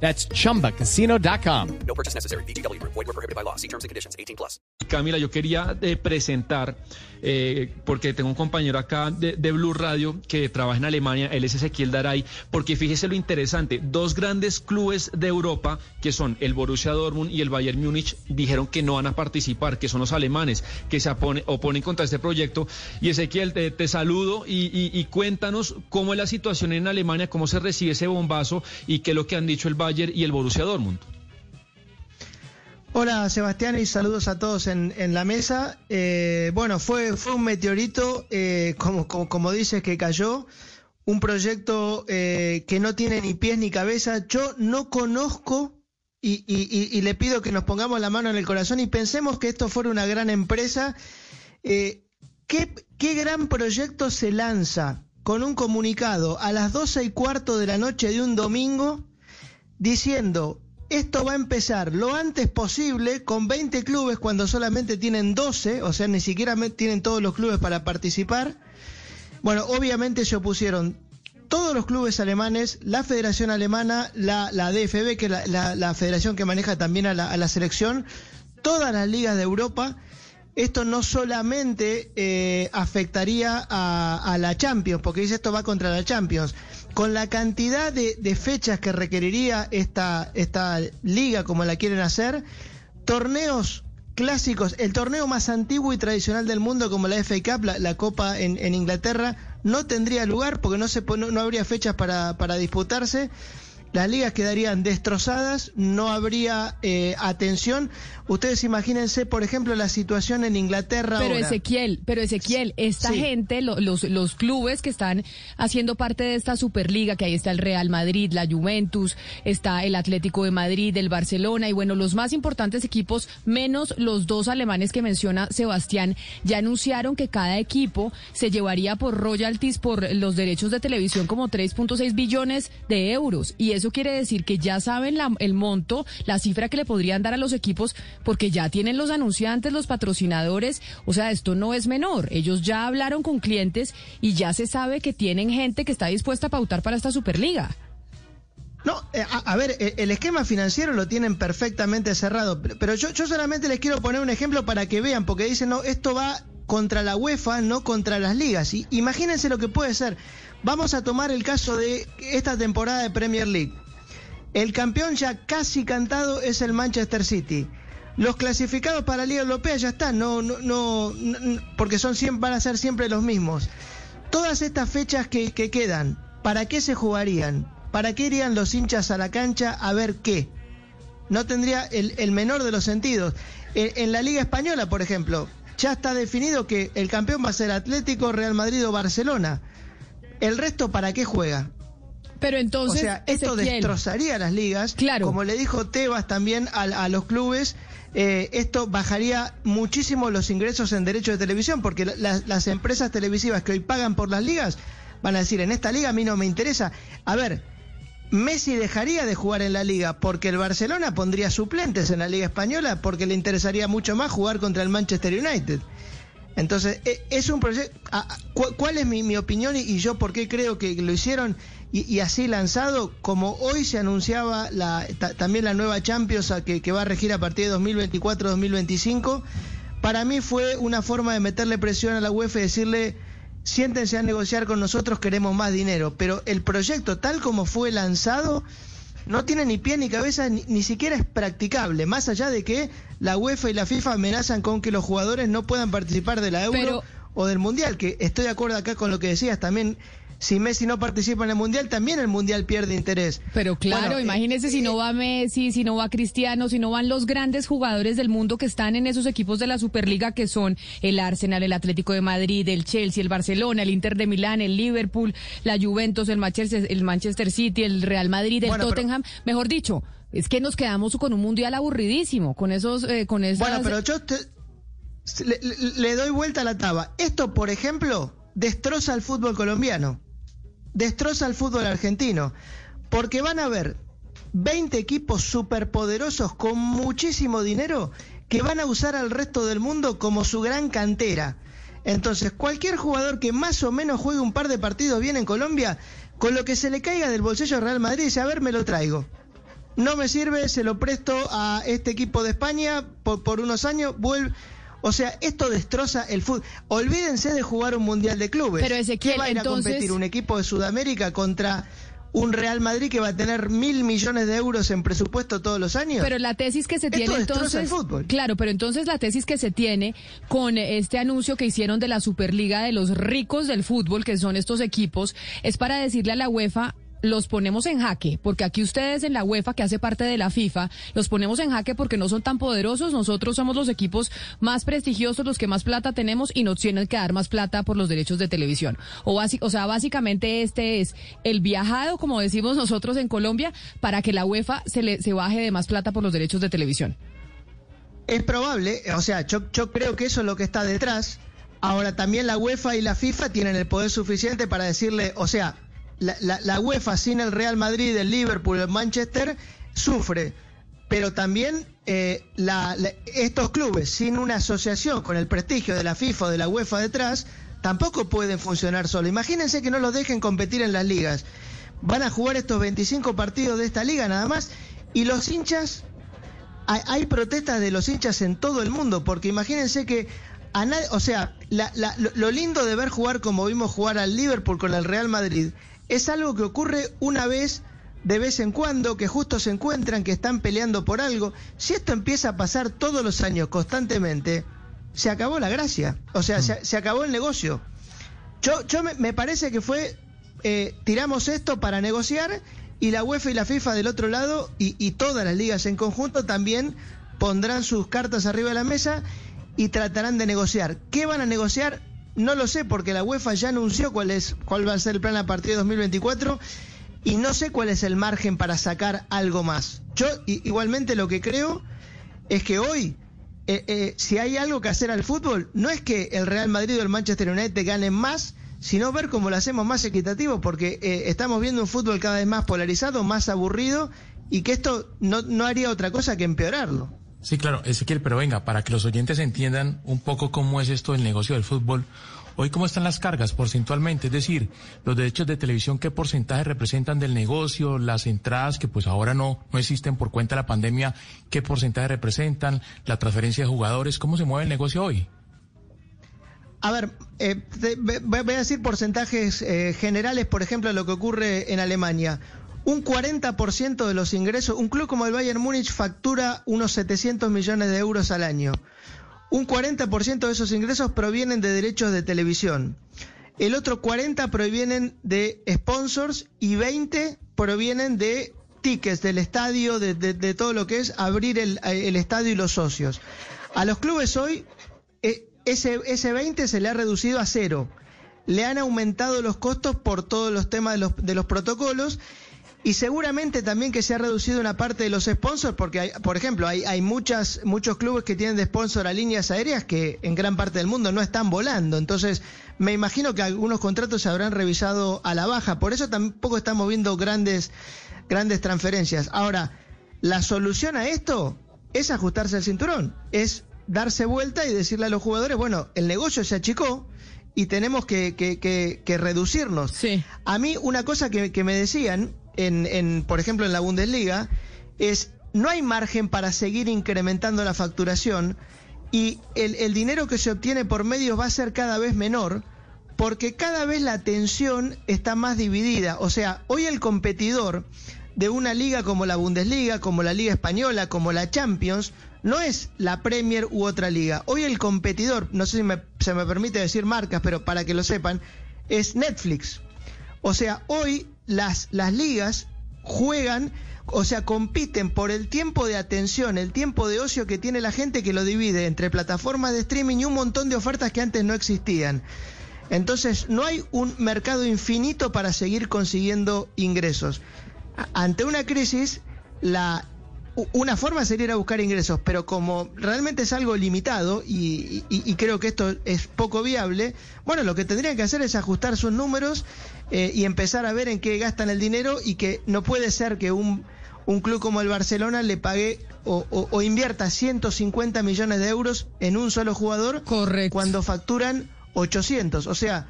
That's chumbacasino.com. No purchase necessary. BGW. Void were prohibited by law. See terms and conditions. 18 plus. Camila, yo quería eh, presentar, eh, porque tengo un compañero acá de, de Blue Radio que trabaja en Alemania, él es Ezequiel Daray, porque fíjese lo interesante, dos grandes clubes de Europa, que son el Borussia Dortmund y el Bayern Múnich, dijeron que no van a participar, que son los alemanes, que se opone- oponen contra este proyecto. Y Ezequiel, te, te saludo y, y- y cuéntanos cómo es la situación en Alemania, cómo se recibe ese bombazo y qué es lo que han dicho el Bayern y el Borussia Dortmund. Hola Sebastián y saludos a todos en, la mesa. Eh, bueno, fue, fue un meteorito, eh, como, como, como dices, que cayó. Un proyecto eh, que no tiene ni pies ni cabeza. Yo no conozco y, y- y- le pido que nos pongamos la mano en el corazón y pensemos que esto fuera una gran empresa. ¿qué, ¿Qué gran proyecto se lanza con un comunicado a las 12 y cuarto de la noche de un domingo? Diciendo esto va a empezar lo antes posible con 20 clubes cuando solamente tienen 12, o sea, ni siquiera tienen todos los clubes para participar. Bueno, obviamente se opusieron todos los clubes alemanes, la Federación Alemana, la, la DFB, que es la, la- la federación que maneja también a la, a la selección, todas las ligas de Europa. Esto no solamente eh, afectaría a, a la Champions, porque dice esto va contra la Champions. Con la cantidad de, de fechas que requeriría esta, esta liga, como la quieren hacer, torneos clásicos, el torneo más antiguo y tradicional del mundo como la FA Cup, la, Copa en, Inglaterra, no tendría lugar porque no, se, no, habría fechas para disputarse. Las ligas quedarían destrozadas, no habría eh, atención. Ustedes imagínense, por ejemplo, la situación en Inglaterra Pero ahora. Ezequiel, pero Ezequiel, esta Sí. gente, lo- los, los clubes que están haciendo parte de esta Superliga, que ahí está el Real Madrid, la Juventus, está el Atlético de Madrid, el Barcelona, y bueno, los más importantes equipos, menos los dos alemanes que menciona Sebastián, ya anunciaron que cada equipo se llevaría por royalties, por los derechos de televisión, como 3.6 billones de euros. Y eso quiere decir que ya saben el monto, la cifra que le podrían dar a los equipos, porque ya tienen los anunciantes, los patrocinadores. O sea, esto no es menor. Ellos ya hablaron con clientes y ya se sabe que tienen gente que está dispuesta a pautar para esta Superliga. No, eh, a, a ver, eh, el esquema financiero lo tienen perfectamente cerrado, pero, pero yo, yo solamente les quiero poner un ejemplo para que vean, porque dicen, no, esto va contra la UEFA, no contra las ligas. Y imagínense lo que puede ser. Vamos a tomar el caso de esta temporada de Premier League. El campeón ya casi cantado es el Manchester City. Los clasificados para la Liga Europea ya están, no, no, no, no, porque son siempre, van a ser siempre los mismos. Todas estas fechas que, que quedan, ¿para qué se jugarían? ¿Para qué irían los hinchas a la cancha a ver qué? No tendría el, menor de los sentidos. En, en la Liga Española, por ejemplo, ya está definido que el campeón va a ser Atlético, Real Madrid o Barcelona. ¿El resto para qué juega? Pero entonces, o sea, esto Ezequiel, destrozaría las ligas. Claro. Como le dijo Tebas también a, a los clubes, eh, esto bajaría muchísimo los ingresos en derecho de televisión, porque la- las, las empresas televisivas que hoy pagan por las ligas van a decir, en esta liga a mí no me interesa. A ver, Messi dejaría de jugar en la liga porque el Barcelona pondría suplentes en la liga española porque le interesaría mucho más jugar contra el Manchester United. Entonces, e- es un proyecto... ¿Cuál es mi, opinión y, yo por qué creo que lo hicieron y, así lanzado? Como hoy se anunciaba la, ta- también la nueva Champions que, que va a regir a partir de 2024-2025, para mí fue una forma de meterle presión a la UEFA y decirle, siéntense a negociar con nosotros, queremos más dinero. Pero el proyecto tal como fue lanzado no tiene ni pie ni cabeza, ni, ni siquiera es practicable, más allá de que la UEFA y la FIFA amenazan con que los jugadores no puedan participar de la Euro Pero- o del Mundial, que estoy de acuerdo acá con lo que decías también. Si Messi no participa en el Mundial, también el Mundial pierde interés. Pero claro, Bueno, eh, imagínese si no va Messi, si no va Cristiano, si no van los grandes jugadores del mundo que están en esos equipos de la Superliga que son el Arsenal, el Atlético de Madrid, el Chelsea, el Barcelona, el Inter de Milán, el Liverpool, la Juventus, el Manchester, el Manchester City, el Real Madrid, el Bueno, pero- Tottenham. Mejor dicho, es que nos quedamos con un Mundial aburridísimo, con esos, eh, con esas... Bueno, pero yo te- le, le- doy vuelta a la taba. Esto, por ejemplo, destroza el fútbol colombiano, destroza el fútbol argentino, porque van a haber 20 equipos superpoderosos con muchísimo dinero que van a usar al resto del mundo como su gran cantera. Entonces, cualquier jugador que más o menos juegue un par de partidos bien en Colombia, con lo que se le caiga del bolsillo al Real Madrid, dice, a ver, me lo traigo no me sirve, se lo presto a este equipo de España por, por unos años, vuelve. O sea, esto destroza el fútbol. Olvídense de jugar un mundial de clubes. Pero, Ezequiel, ¿Qué va a ir entonces- a competir un equipo de Sudamérica contra un Real Madrid que va a tener mil millones de euros en presupuesto todos los años? Pero la tesis que se Esto tiene destroza entonces, el fútbol. claro, pero entonces la tesis que se tiene con este anuncio que hicieron de la Superliga de los ricos del fútbol, que son estos equipos, es para decirle a la UEFA los ponemos en jaque, porque aquí ustedes en la UEFA, que hace parte de la FIFA, los ponemos en jaque porque no son tan poderosos, nosotros somos los equipos más prestigiosos, los que más plata tenemos y nos tienen que dar más plata por los derechos de televisión. O, sea, básicamente este es el viajado, como decimos nosotros en Colombia, para que la UEFA se, le, se baje de más plata por los derechos de televisión. Es probable, o sea, yo, yo creo que eso es lo que está detrás. Ahora, también la UEFA y la FIFA tienen el poder suficiente para decirle, o sea, la, la- la UEFA sin el Real Madrid, el Liverpool, el Manchester, sufre. Pero también eh, la- estos clubes, sin una asociación con el prestigio de la FIFA o de la UEFA detrás, tampoco pueden funcionar solo. Imagínense que no los dejen competir en las ligas. Van a jugar estos 25 partidos de esta liga nada más y los hinchas hay, hay protestas de los hinchas en todo el mundo, porque imagínense que a nadie, o sea, la- lo lindo de ver jugar como vimos jugar al Liverpool con el Real Madrid es algo que ocurre una vez de vez en cuando, que justo se encuentran, que están peleando por algo. Si esto empieza a pasar todos los años constantemente, se acabó la gracia, o sea, se, acabó el negocio. Yo, yo me, me parece que fue, eh, tiramos esto para negociar y la UEFA y la FIFA del otro lado y, y todas las ligas en conjunto también pondrán sus cartas arriba de la mesa y tratarán de negociar. ¿Qué van a negociar? No lo sé porque la UEFA ya anunció cuál es cuál va a ser el plan a partir de 2024 y no sé cuál es el margen para sacar algo más. Yo igualmente lo que creo es que hoy eh, eh, si hay algo que hacer al fútbol, no es que el Real Madrid o el Manchester United ganen más, sino ver cómo lo hacemos más equitativo, porque eh, estamos viendo un fútbol cada vez más polarizado, más aburrido, y que esto no, no haría otra cosa que empeorarlo. Sí, claro, Ezequiel, pero venga, para que los oyentes entiendan un poco cómo es esto del negocio del fútbol, hoy cómo están las cargas porcentualmente, es decir, los derechos de televisión, qué porcentaje representan del negocio, las entradas que pues ahora no, no existen por cuenta de la pandemia, qué porcentaje representan, la transferencia de jugadores, cómo se mueve el negocio hoy. A ver, eh, te- voy a decir porcentajes eh, generales, por ejemplo, lo que ocurre en Alemania. Un 40% de los ingresos, un club como el Bayern Múnich factura unos 700 millones de euros al año. Un 40% de esos ingresos provienen de derechos de televisión. El otro 40 provienen de sponsors y 20 provienen de tickets del estadio, de, de- de todo lo que es abrir el, estadio y los socios. A los clubes hoy eh, ese, ese 20 se le ha reducido a cero. Le han aumentado los costos por todos los temas de los protocolos y seguramente también que se ha reducido una parte de los sponsors porque, hay, por ejemplo, hay, hay muchas, muchos clubes que tienen de sponsor a líneas aéreas que en gran parte del mundo no están volando. Entonces, me imagino que algunos contratos se habrán revisado a la baja. Por eso tampoco estamos viendo grandes, grandes transferencias. Ahora, la solución a esto es ajustarse al cinturón, es darse vuelta y decirle a los jugadores, bueno, el negocio se achicó y tenemos que, que- que- que reducirnos. Sí. A mí una cosa que, que me decían, en, en, por ejemplo en la Bundesliga, es no hay margen para seguir incrementando la facturación y el, el dinero que se obtiene por medios va a ser cada vez menor porque cada vez la atención está más dividida. O sea, hoy el competidor de una liga como la Bundesliga, como la Liga Española, como la Champions, no es la Premier u otra liga. Hoy el competidor, no sé si me- se me permite decir marcas, pero para que lo sepan, es Netflix. O sea, hoy las, las ligas juegan, o sea, compiten por el tiempo de atención, el tiempo de ocio que tiene la gente que lo divide entre plataformas de streaming y un montón de ofertas que antes no existían. Entonces, no hay un mercado infinito para seguir consiguiendo ingresos. Ante una crisis, la una forma sería ir a buscar ingresos, pero como realmente es algo limitado y, creo que esto es poco viable, bueno, lo que tendrían que hacer es ajustar sus números eh, y empezar a ver en qué gastan el dinero y que no puede ser que un, un club como el Barcelona le pague o, o, invierta 150 millones de euros en un solo jugador cuando facturan 800. O sea,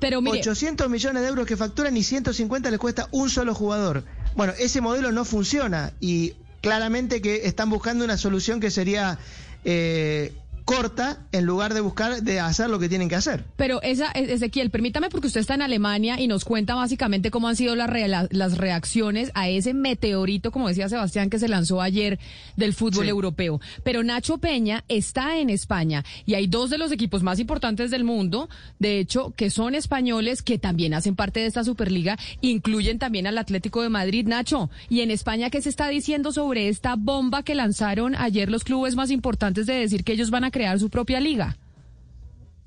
pero 800 millones de euros que facturan y 150 le cuesta un solo jugador. Bueno, ese modelo no funciona y claramente que están buscando una solución que sería eh, corta en lugar de buscar de hacer lo que tienen que hacer. Pero esa Ezequiel, permítame porque usted está en Alemania y nos cuenta básicamente cómo han sido las, las reacciones a ese meteorito, como decía Sebastián, que se lanzó ayer del fútbol europeo. Pero Nacho Peña está en España y hay dos de los equipos más importantes del mundo, de hecho, que son españoles que también hacen parte de esta Superliga, incluyen también al Atlético de Madrid, Nacho. Y en España, ¿qué se está diciendo sobre esta bomba que lanzaron ayer los clubes más importantes de decir que ellos van a crear su propia liga.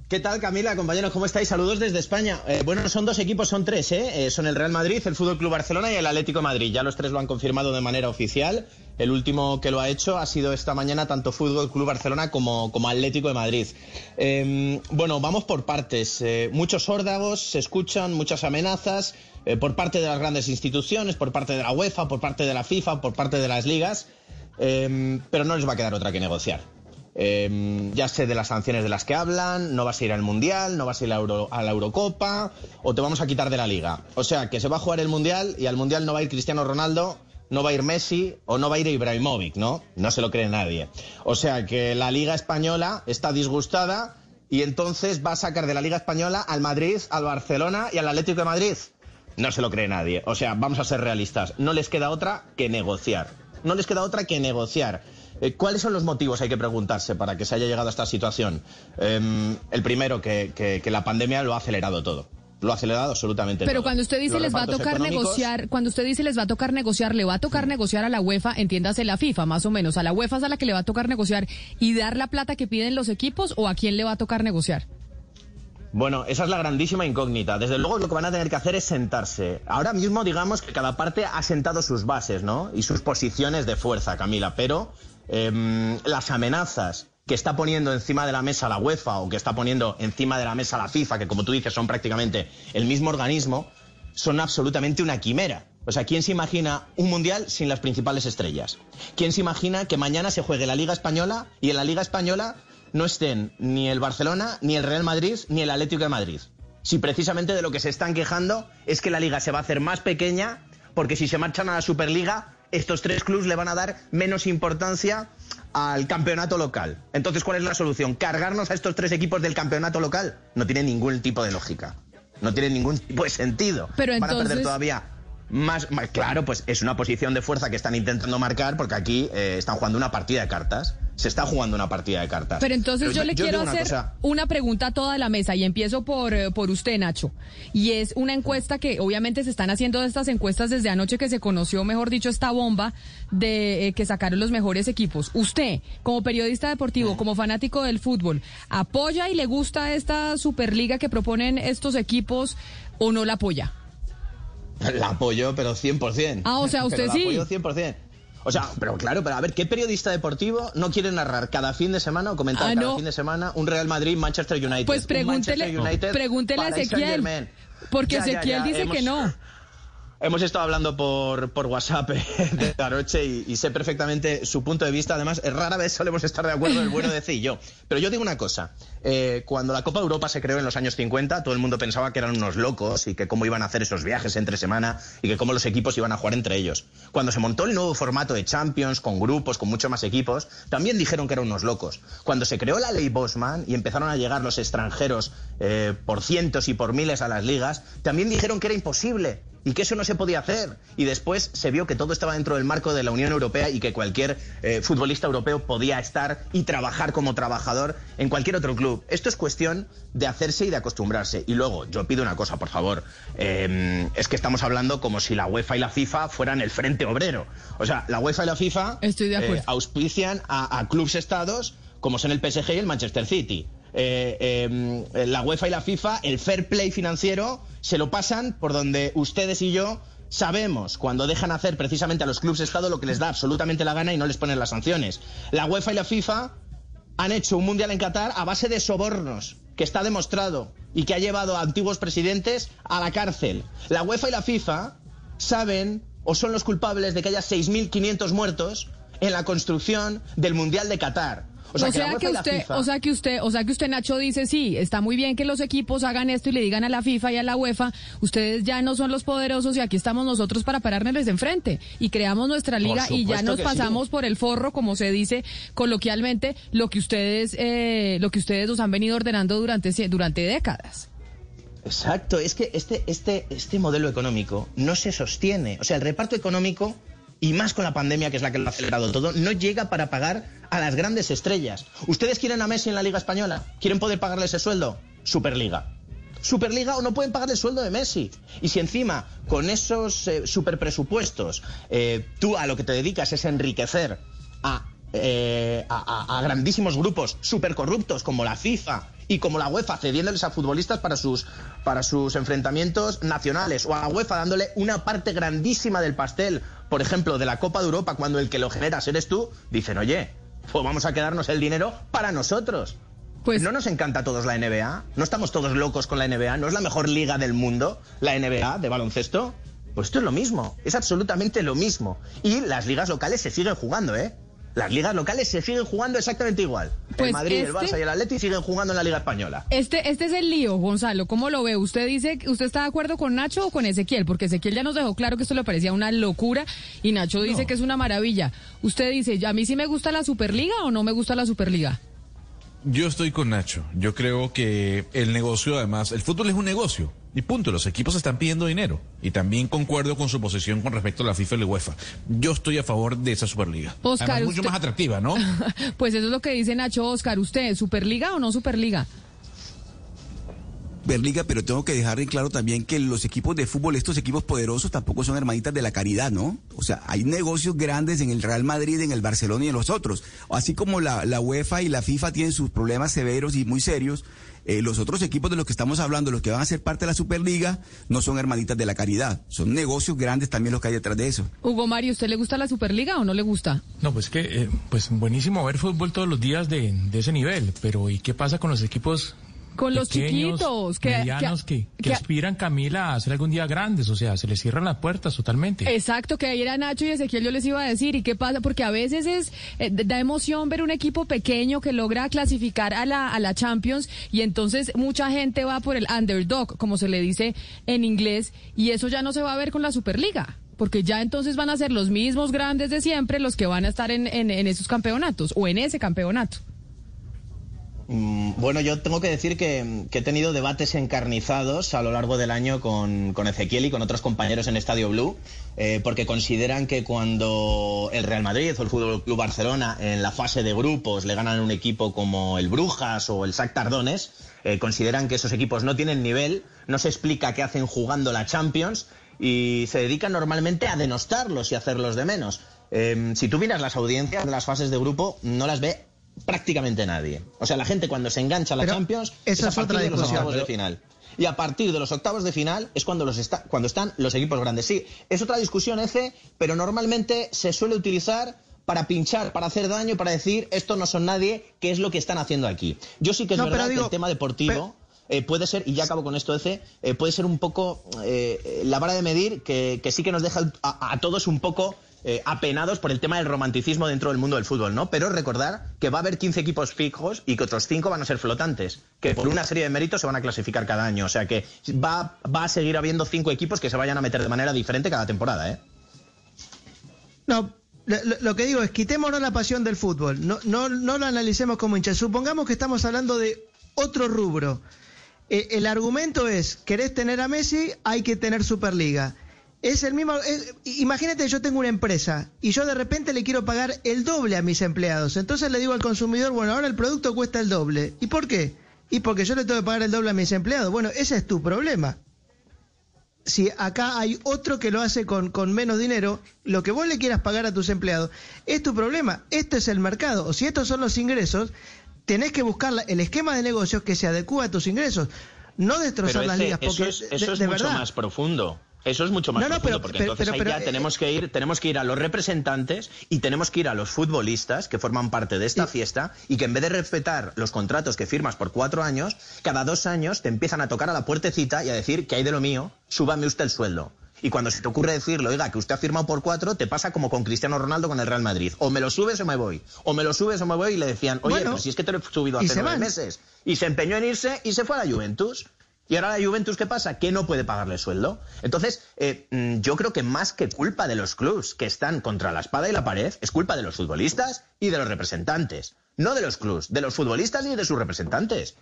¿Qué tal, Camila, compañeros? ¿Cómo estáis? Saludos desde España. Eh, bueno, son dos equipos, son tres, ¿eh? ¿eh? Son el Real Madrid, el Fútbol Club Barcelona y el Atlético de Madrid. Ya los tres lo han confirmado de manera oficial. El último que lo ha hecho ha sido esta mañana tanto Fútbol Club Barcelona como, como Atlético de Madrid. Em, bueno, vamos por partes. Eh, muchos órdagos se escuchan, muchas amenazas por parte de las grandes instituciones, por parte de la UEFA, por parte de la FIFA, por parte de las ligas. Em, pero no les va a quedar otra que negociar. Em, ya sé de las sanciones de las que hablan, no vas a ir al Mundial, no vas a ir a, la Eurocopa o te vamos a quitar de la liga. O sea, que se va a jugar el Mundial y al Mundial no va a ir Cristiano Ronaldo, no va a ir Messi o no va a ir Ibrahimovic, ¿no? No se lo cree nadie. O sea, que la liga española está disgustada y entonces va a sacar de la liga española al Madrid, al Barcelona y al Atlético de Madrid. No se lo cree nadie. O sea, vamos a ser realistas. No les queda otra que negociar. No les queda otra que negociar. Eh, ¿Cuáles son los motivos, hay que preguntarse, para que se haya llegado a esta situación? Em, el primero, que, la pandemia lo ha acelerado todo lo ha acelerado absolutamente. Pero cuando usted dice les va a tocar negociar, cuando usted dice les va a tocar negociar, le va a tocar negociar a la UEFA, entiéndase la FIFA más o menos, a la UEFA es a la que le va a tocar negociar y dar la plata que piden los equipos o a quién le va a tocar negociar. Bueno, esa es la grandísima incógnita. Desde luego lo que van a tener que hacer es sentarse. Ahora mismo digamos que cada parte ha sentado sus bases, ¿no? Y sus posiciones de fuerza, Camila, pero Em, las amenazas que está poniendo encima de la mesa la UEFA o que está poniendo encima de la mesa la FIFA, que como tú dices son prácticamente el mismo organismo, son absolutamente una quimera. O sea, ¿quién se imagina un mundial sin las principales estrellas? ¿Quién se imagina que mañana se juegue la Liga Española y en la Liga Española no estén ni el Barcelona, ni el Real Madrid, ni el Atlético de Madrid? Si precisamente de lo que se están quejando es que la liga se va a hacer más pequeña, porque si se marchan a la Superliga, estos tres clubes le van a dar menos importancia al campeonato local. Entonces, ¿cuál es la solución? ¿Cargarnos a estos tres equipos del campeonato local? No tiene ningún tipo de lógica. No tiene ningún tipo de sentido. Pero Van a perder todavía más, claro, pues es una posición de fuerza que están intentando marcar porque aquí eh, están jugando una partida de cartas. Se está jugando una partida de cartas. Pero entonces yo, le quiero hacer una pregunta a toda la mesa y empiezo por, eh, por usted, Nacho. Y es una encuesta que obviamente se están haciendo estas encuestas desde anoche que se conoció, mejor dicho, esta bomba de eh, que sacaron los mejores equipos. Usted, como periodista deportivo, como fanático del fútbol, ¿apoya y le gusta esta Superliga que proponen estos equipos o no la apoya? La apoyo, pero 100%. Ah, o sea, usted sí. La apoyo 100%. O sea, pero claro, pero a ver, ¿qué periodista deportivo no quiere narrar cada fin de semana o comentar ah, cada fin de semana un Real Madrid, Manchester United? Pues pregúntele, pregúntele a Ezequiel. Porque Ezequiel dice que no. Hemos estado hablando por, por WhatsApp de anoche y, y, sé perfectamente su punto de vista. Además, rara vez solemos estar de acuerdo el bueno decir yo. Pero yo digo una cosa. Eh, cuando la Copa de Europa se creó en los años 50, todo el mundo pensaba que eran unos locos y que cómo iban a hacer esos viajes entre semana y que cómo los equipos iban a jugar entre ellos. Cuando se montó el nuevo formato de Champions, con grupos, con muchos más equipos, también dijeron que eran unos locos. Cuando se creó la ley Bosman y empezaron a llegar los extranjeros eh, por cientos y por miles a las ligas, también dijeron que era imposible y que eso no se podía hacer. Y después se vio que todo estaba dentro del marco de la Unión Europea y que cualquier eh, futbolista europeo podía estar y trabajar como trabajador en cualquier otro club. Esto es cuestión de hacerse y de acostumbrarse. Y luego, yo pido una cosa, por favor. Eh, es que estamos hablando como si la UEFA y la FIFA fueran el frente obrero. O sea, la UEFA y la FIFA Estoy de acuerdo. eh, auspician a, a clubes estados como son el PSG y el Manchester City. Eh, eh, la UEFA y la FIFA, el fair play financiero, se lo pasan por donde ustedes y yo sabemos cuando dejan hacer precisamente a los clubes Estado lo que les da absolutamente la gana y no les ponen las sanciones. La UEFA y la FIFA han hecho un mundial en Qatar a base de sobornos, que está demostrado y que ha llevado a antiguos presidentes a la cárcel. La UEFA y la FIFA saben o son los culpables de que haya 6.500 muertos en la construcción del mundial de Qatar. O sea, que, usted, FIFA- o sea que usted, o sea que usted Nacho dice sí, está muy bien que los equipos hagan esto y le digan a la FIFA y a la UEFA, ustedes ya no son los poderosos y aquí estamos nosotros para pararnos de enfrente y creamos nuestra liga y ya nos pasamos sí. por el forro, como se dice coloquialmente, lo que ustedes, eh, lo que ustedes nos han venido ordenando durante durante décadas. Exacto, es que este, este, este modelo económico no se sostiene. O sea, el reparto económico, y más con la pandemia, que es la que lo ha acelerado todo, no llega para pagar a las grandes estrellas. ¿Ustedes quieren a Messi en la Liga Española? ¿Quieren poder pagarle ese sueldo? Superliga. Superliga o no pueden pagar el sueldo de Messi. Y si encima, con esos eh, superpresupuestos, eh, tú a lo que te dedicas es enriquecer a, eh, a, grandísimos grupos supercorruptos como la FIFA y como la UEFA cediéndoles a futbolistas para sus, para sus enfrentamientos nacionales o a la UEFA dándole una parte grandísima del pastel, por ejemplo, de la Copa de Europa cuando el que lo generas eres tú, dicen, oye, pues vamos a quedarnos el dinero para nosotros. Pues ¿No nos encanta a todos la NBA? ¿No estamos todos locos con la NBA? ¿No es la mejor liga del mundo, la NBA de baloncesto? Pues esto es lo mismo, es absolutamente lo mismo. Y las ligas locales se siguen jugando, ¿eh? Las ligas locales se siguen jugando exactamente igual. Pues el Madrid, el este- Barça y el Atleti siguen jugando en la Liga Española. Este, este es el lío, Gonzalo. ¿Cómo lo ve? ¿Usted dice, que usted está de acuerdo con Nacho o con Ezequiel? Porque Ezequiel ya nos dejó claro que esto le parecía una locura y Nacho dice que es una maravilla. Usted dice, ¿a mí sí me gusta la Superliga o no me gusta la Superliga? Yo estoy con Nacho. Yo creo que el negocio, además, el fútbol es un negocio. Y punto, los equipos están pidiendo dinero. Y también concuerdo con su posición con respecto a la FIFA y la UEFA. Yo estoy a favor de esa Superliga. Oscar, además, mucho usted- más atractiva, ¿no? Pues eso es lo que dice Nacho Oscar. ¿Usted, Superliga o no Superliga? Superliga, pero tengo que dejar en claro también que los equipos de fútbol, estos equipos poderosos, tampoco son hermanitas de la caridad, ¿no? O sea, hay negocios grandes en el Real Madrid, en el Barcelona y en los otros. Así como la, la UEFA y la FIFA tienen sus problemas severos y muy serios, eh, los otros equipos de los que estamos hablando, los que van a ser parte de la Superliga, no son hermanitas de la caridad. Son negocios grandes también los que hay detrás de eso. Hugo Mario, ¿usted le gusta la Superliga o no le gusta? No, pues que, eh, pues buenísimo ver fútbol todos los días de, de ese nivel, pero ¿y qué pasa con los equipos Con los pequeños, chiquitos, que- medianos, que, que, que- aspiran, Camila, a ser algún día grandes? O sea, se les cierran las puertas totalmente. Exacto, que ahí era Nacho y Ezequiel yo les iba a decir. ¿Y qué pasa? Porque a veces es eh, da emoción ver un equipo pequeño que logra clasificar a la, a la Champions y entonces mucha gente va por el underdog, como se le dice en inglés, y eso ya no se va a ver con la Superliga. Porque ya entonces van a ser los mismos grandes de siempre los que van a estar en, en, en esos campeonatos o en ese campeonato. Mm, Bueno, yo tengo que decir que, he tenido debates encarnizados a lo largo del año con, Ezequiel y con otros compañeros en Estadio Blue, eh, porque consideran que cuando el Real Madrid o el Fútbol Club Barcelona en la fase de grupos le ganan un equipo como el Brujas o el Sac Tardones, eh, consideran que esos equipos no tienen nivel, no se explica qué hacen jugando la Champions y se dedican normalmente a denostarlos y hacerlos de menos. Eh, si tú miras las audiencias de las fases de grupo, no las ve prácticamente nadie. O sea, la gente cuando se engancha a la Pero Champions esa a es partir de los octavos de final. Y a partir de los octavos de final es cuando, los está, cuando están los equipos grandes. Sí, es otra discusión ese, pero normalmente se suele utilizar para pinchar, para hacer daño, para decir esto no son nadie, qué es lo que están haciendo aquí. Yo sí que es No, verdad que el tema deportivo eh, puede ser, y ya acabo con esto, Ece, eh, puede ser un poco eh, la vara de medir que, que sí que nos deja a, a todos un poco eh, apenados por el tema del romanticismo dentro del mundo del fútbol, ¿no? Pero recordar que va a haber 15 equipos fijos y que otros 5 van a ser flotantes, que por una serie de méritos se van a clasificar cada año. O sea que va, va a seguir habiendo 5 equipos que se vayan a meter de manera diferente cada temporada, ¿eh? No, lo, que digo es quitémonos la pasión del fútbol, no, no, no lo analicemos como hinchas. Supongamos que estamos hablando de otro rubro. Eh, el argumento es, querés tener a Messi, hay que tener Superliga. Es el mismo. es- imagínate, yo tengo una empresa y yo de repente le quiero pagar el doble a mis empleados. Entonces le digo al consumidor, bueno, ahora el producto cuesta el doble. ¿Y por qué? Y porque yo le tengo que pagar el doble a mis empleados. Bueno, ese es tu problema. Si acá hay otro que lo hace con, con menos dinero, lo que vos le quieras pagar a tus empleados es tu problema. Esto es el mercado. O si estos son los ingresos, tenés que buscar la- el esquema de negocios que se adecúe a tus ingresos. No destrozar las ligas, porque eso es, de- eso es de mucho verdad. más profundo. Eso es mucho más No, no, profundo, pero- porque pero- entonces pero- ahí ya eh, tenemos que ir, tenemos que ir a los representantes y tenemos que ir a los futbolistas que forman parte de esta fiesta y que en vez de respetar los contratos que firmas por cuatro años, cada dos años te empiezan a tocar a la puertecita y a decir que hay de lo mío, súbame usted el sueldo. Y cuando se te ocurre decirle, oiga, que usted ha firmado por cuatro, te pasa como con Cristiano Ronaldo con el Real Madrid. O me lo subes o me voy. O me lo subes o me voy y le decían, oye, Bueno, pues si es que te lo he subido hace nueve van. meses. Y se empeñó en irse y se fue a la Juventus. Y ahora la Juventus, ¿qué pasa? Que no puede pagarle sueldo. Entonces, eh, mm, yo creo que más que culpa de los clubs que están contra la espada y la pared, es culpa de los futbolistas y de los representantes. No de los clubs, de los futbolistas ni de sus representantes.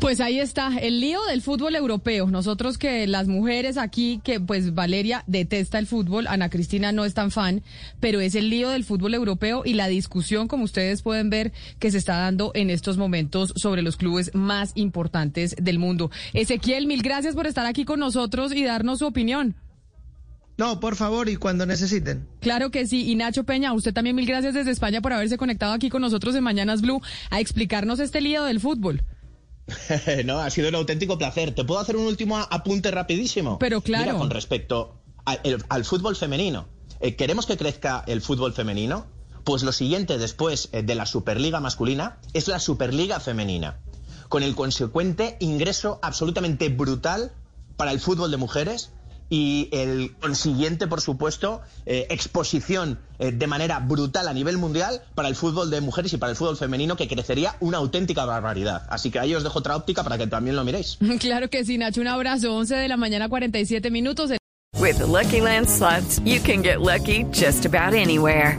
Pues ahí está, el lío del fútbol europeo. Nosotros que las mujeres aquí, que pues Valeria detesta el fútbol, Ana Cristina no es tan fan, pero es el lío del fútbol europeo y la discusión, como ustedes pueden ver, que se está dando en estos momentos sobre los clubes más importantes del mundo. Ezequiel, mil gracias por estar aquí con nosotros y darnos su opinión. No, por favor, y cuando necesiten. Claro que sí. Y Nacho Peña, usted también mil gracias desde España por haberse conectado aquí con nosotros en Mañanas Blue a explicarnos este lío del fútbol. no, ha sido un auténtico placer. ¿Te puedo hacer un último apunte rapidísimo? Pero claro. Mira, con respecto a- el- al fútbol femenino. Eh, ¿Queremos que crezca el fútbol femenino? Pues lo siguiente después eh, de la Superliga masculina es la Superliga femenina, con el consecuente ingreso absolutamente brutal para el fútbol de mujeres y el consiguiente, por supuesto, eh, exposición eh, de manera brutal a nivel mundial para el fútbol de mujeres y para el fútbol femenino, que crecería una auténtica barbaridad. Así que ahí os dejo otra óptica para que también lo miréis. Claro que sí, Nacho. Un abrazo. 11 de la mañana, 47 minutos. With the Lucky Land slots, you can get lucky just about anywhere.